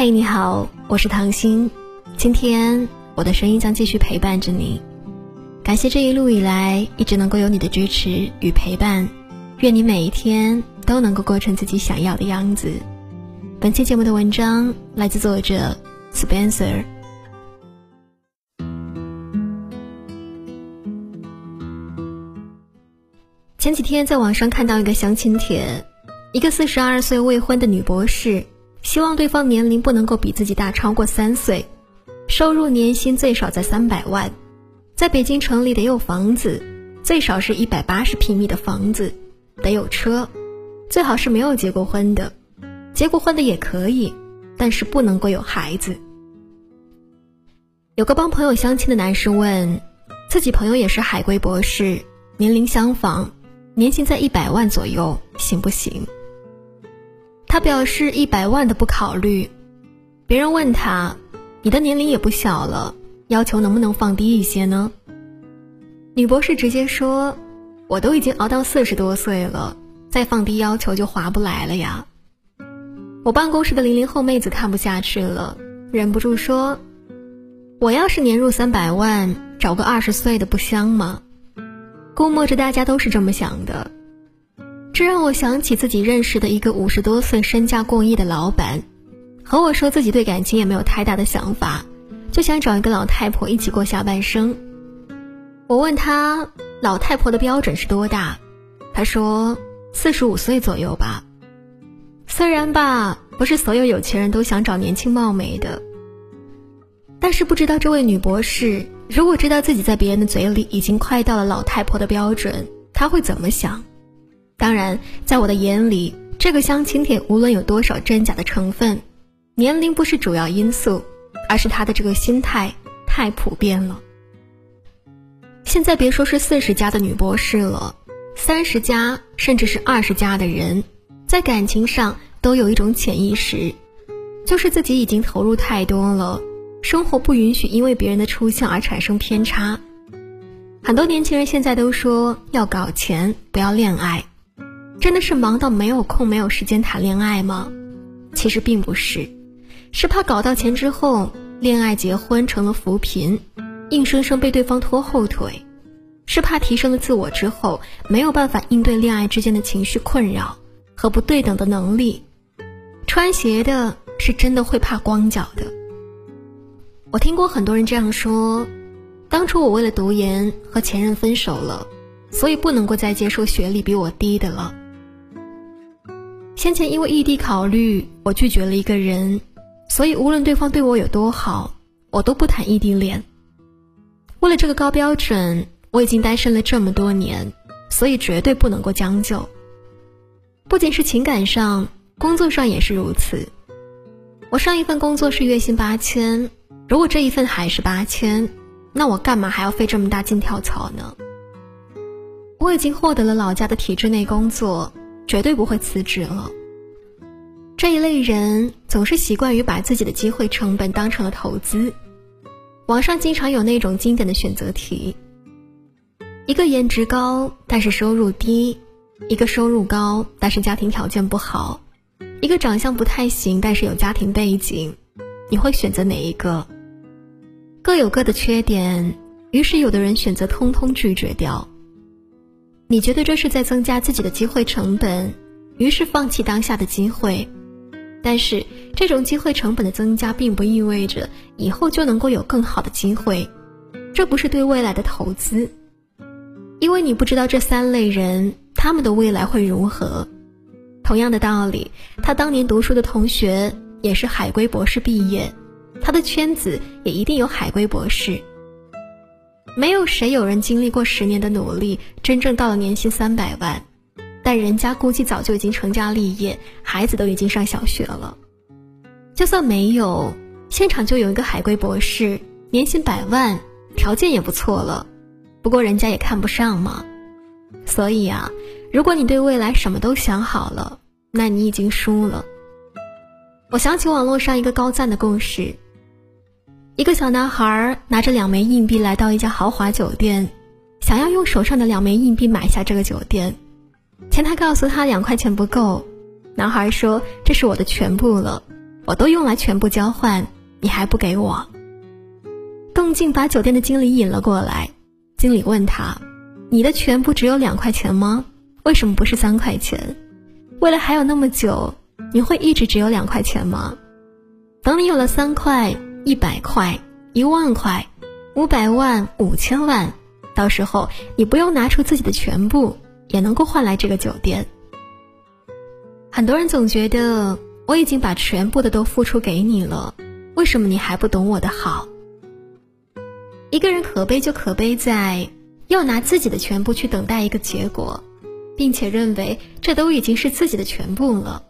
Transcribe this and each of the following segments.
嘿，你好，我是唐心。今天我的声音将继续陪伴着你。感谢这一路以来一直能够有你的支持与陪伴。愿你每一天都能够过成自己想要的样子。本期节目的文章来自作者 Spencer。前几天在网上看到一个相亲帖，一个四十二岁未婚的女博士，希望对方年龄不能够比自己大超过三岁，收入年薪最少在三百万，在北京城里得有房子，最少是一百八十平米的房子，得有车，最好是没有结过婚的，结过婚的也可以，但是不能够有孩子。有个帮朋友相亲的男士问，自己朋友也是海归博士，年龄相仿。年薪在一百万左右，行不行？他表示一百万的不考虑。别人问他：“你的年龄也不小了，要求能不能放低一些呢？”女博士直接说：“我都已经熬到四十多岁了，再放低要求就划不来了呀。”我办公室的零零后妹子看不下去了，忍不住说：“我要是年入三百万，找个二十岁的不香吗？”估摸着大家都是这么想的，这让我想起自己认识的一个五十多岁、身价过亿的老板，和我说自己对感情也没有太大的想法，就想找一个老太婆一起过下半生。我问他老太婆的标准是多大，他说四十五岁左右吧。虽然吧，不是所有有钱人都想找年轻貌美的，但是不知道这位女博士。如果知道自己在别人的嘴里已经快到了老太婆的标准，她会怎么想？当然，在我的眼里，这个相亲帖无论有多少真假的成分，年龄不是主要因素，而是他的这个心态太普遍了。现在别说是四十加的女博士了，三十加甚至是二十加的人，在感情上都有一种潜意识，就是自己已经投入太多了。生活不允许因为别人的出现而产生偏差。很多年轻人现在都说要搞钱，不要恋爱，真的是忙到没有空、没有时间谈恋爱吗？其实并不是，是怕搞到钱之后，恋爱结婚成了扶贫，硬生生被对方拖后腿；是怕提升了自我之后，没有办法应对恋爱之间的情绪困扰和不对等的能力。穿鞋的是真的会怕光脚的。我听过很多人这样说：，当初我为了读研和前任分手了，所以不能够再接受学历比我低的了。先前因为异地考虑，我拒绝了一个人，所以无论对方对我有多好，我都不谈异地恋。为了这个高标准，我已经单身了这么多年，所以绝对不能够将就。不仅是情感上，工作上也是如此。我上一份工作是月薪八千。如果这一份还是八千，那我干嘛还要费这么大劲跳槽呢？我已经获得了老家的体制内工作，绝对不会辞职了。这一类人总是习惯于把自己的机会成本当成了投资。网上经常有那种经典的选择题：一个颜值高但是收入低，一个收入高但是家庭条件不好，一个长相不太行但是有家庭背景，你会选择哪一个？各有各的缺点，于是有的人选择通通拒绝掉。你觉得这是在增加自己的机会成本，于是放弃当下的机会。但是这种机会成本的增加，并不意味着以后就能够有更好的机会，这不是对未来的投资，因为你不知道这三类人他们的未来会如何。同样的道理，他当年读书的同学也是海归博士毕业。他的圈子也一定有海归博士。没有谁有人经历过十年的努力，真正到了年薪三百万，但人家估计早就已经成家立业，孩子都已经上小学了。就算没有，现场就有一个海归博士，年薪百万，条件也不错了。不过人家也看不上嘛。所以啊，如果你对未来什么都想好了，那你已经输了。我想起网络上一个高赞的故事。一个小男孩拿着两枚硬币来到一家豪华酒店，想要用手上的两枚硬币买下这个酒店。前台告诉他两块钱不够，男孩说：“这是我的全部了，我都用来全部交换，你还不给我？动静把酒店的经理引了过来，经理问他：“你的全部只有两块钱吗？为什么不是三块钱？未来还有那么久，你会一直只有两块钱吗？等你有了三块、一百块、一万块、五百万、五千万，到时候你不用拿出自己的全部，也能够换来这个酒店。”很多人总觉得我已经把全部的都付出给你了，为什么你还不懂我的好？一个人可悲就可悲在要拿自己的全部去等待一个结果，并且认为这都已经是自己的全部了。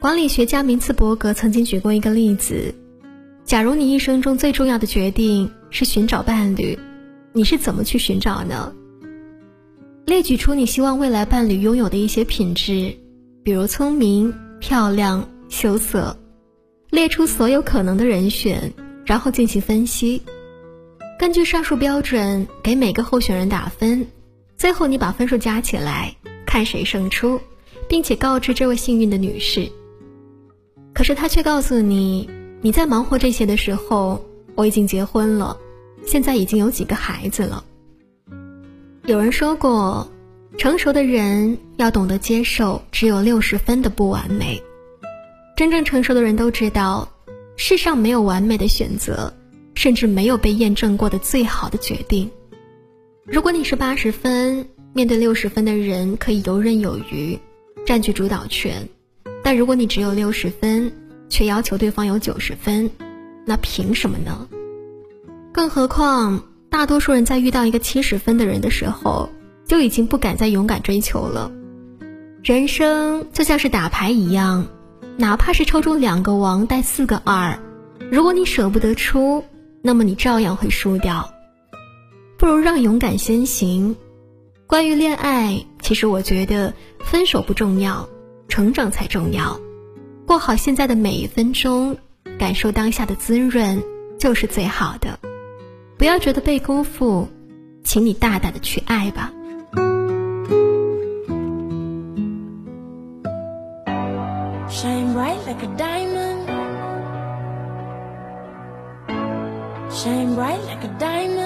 管理学家明茨伯格曾经举过一个例子：假如你一生中最重要的决定是寻找伴侣，你是怎么去寻找呢？列举出你希望未来伴侣拥有的一些品质，比如聪明、漂亮、羞涩，列出所有可能的人选，然后进行分析。根据上述标准给每个候选人打分，最后你把分数加起来，看谁胜出，并且告知这位幸运的女士。可是他却告诉你，你在忙活这些的时候，我已经结婚了，现在已经有几个孩子了。有人说过，成熟的人要懂得接受只有六十分的不完美。真正成熟的人都知道，世上没有完美的选择，甚至没有被验证过的最好的决定。如果你是八十分，面对六十分的人可以游刃有余，占据主导权；但如果你只有六十分，却要求对方有九十分，那凭什么呢？更何况。大多数人在遇到一个七十分的人的时候，就已经不敢再勇敢追求了。人生就像是打牌一样，哪怕是抽中两个王带四个二，如果你舍不得出，那么你照样会输掉。不如让勇敢先行。关于恋爱，其实我觉得分手不重要，成长才重要。过好现在的每一分钟感受当下的滋润就是最好的不要觉得被辜负请你大胆的去爱吧 shine bright like a diamond shine bright like a diamond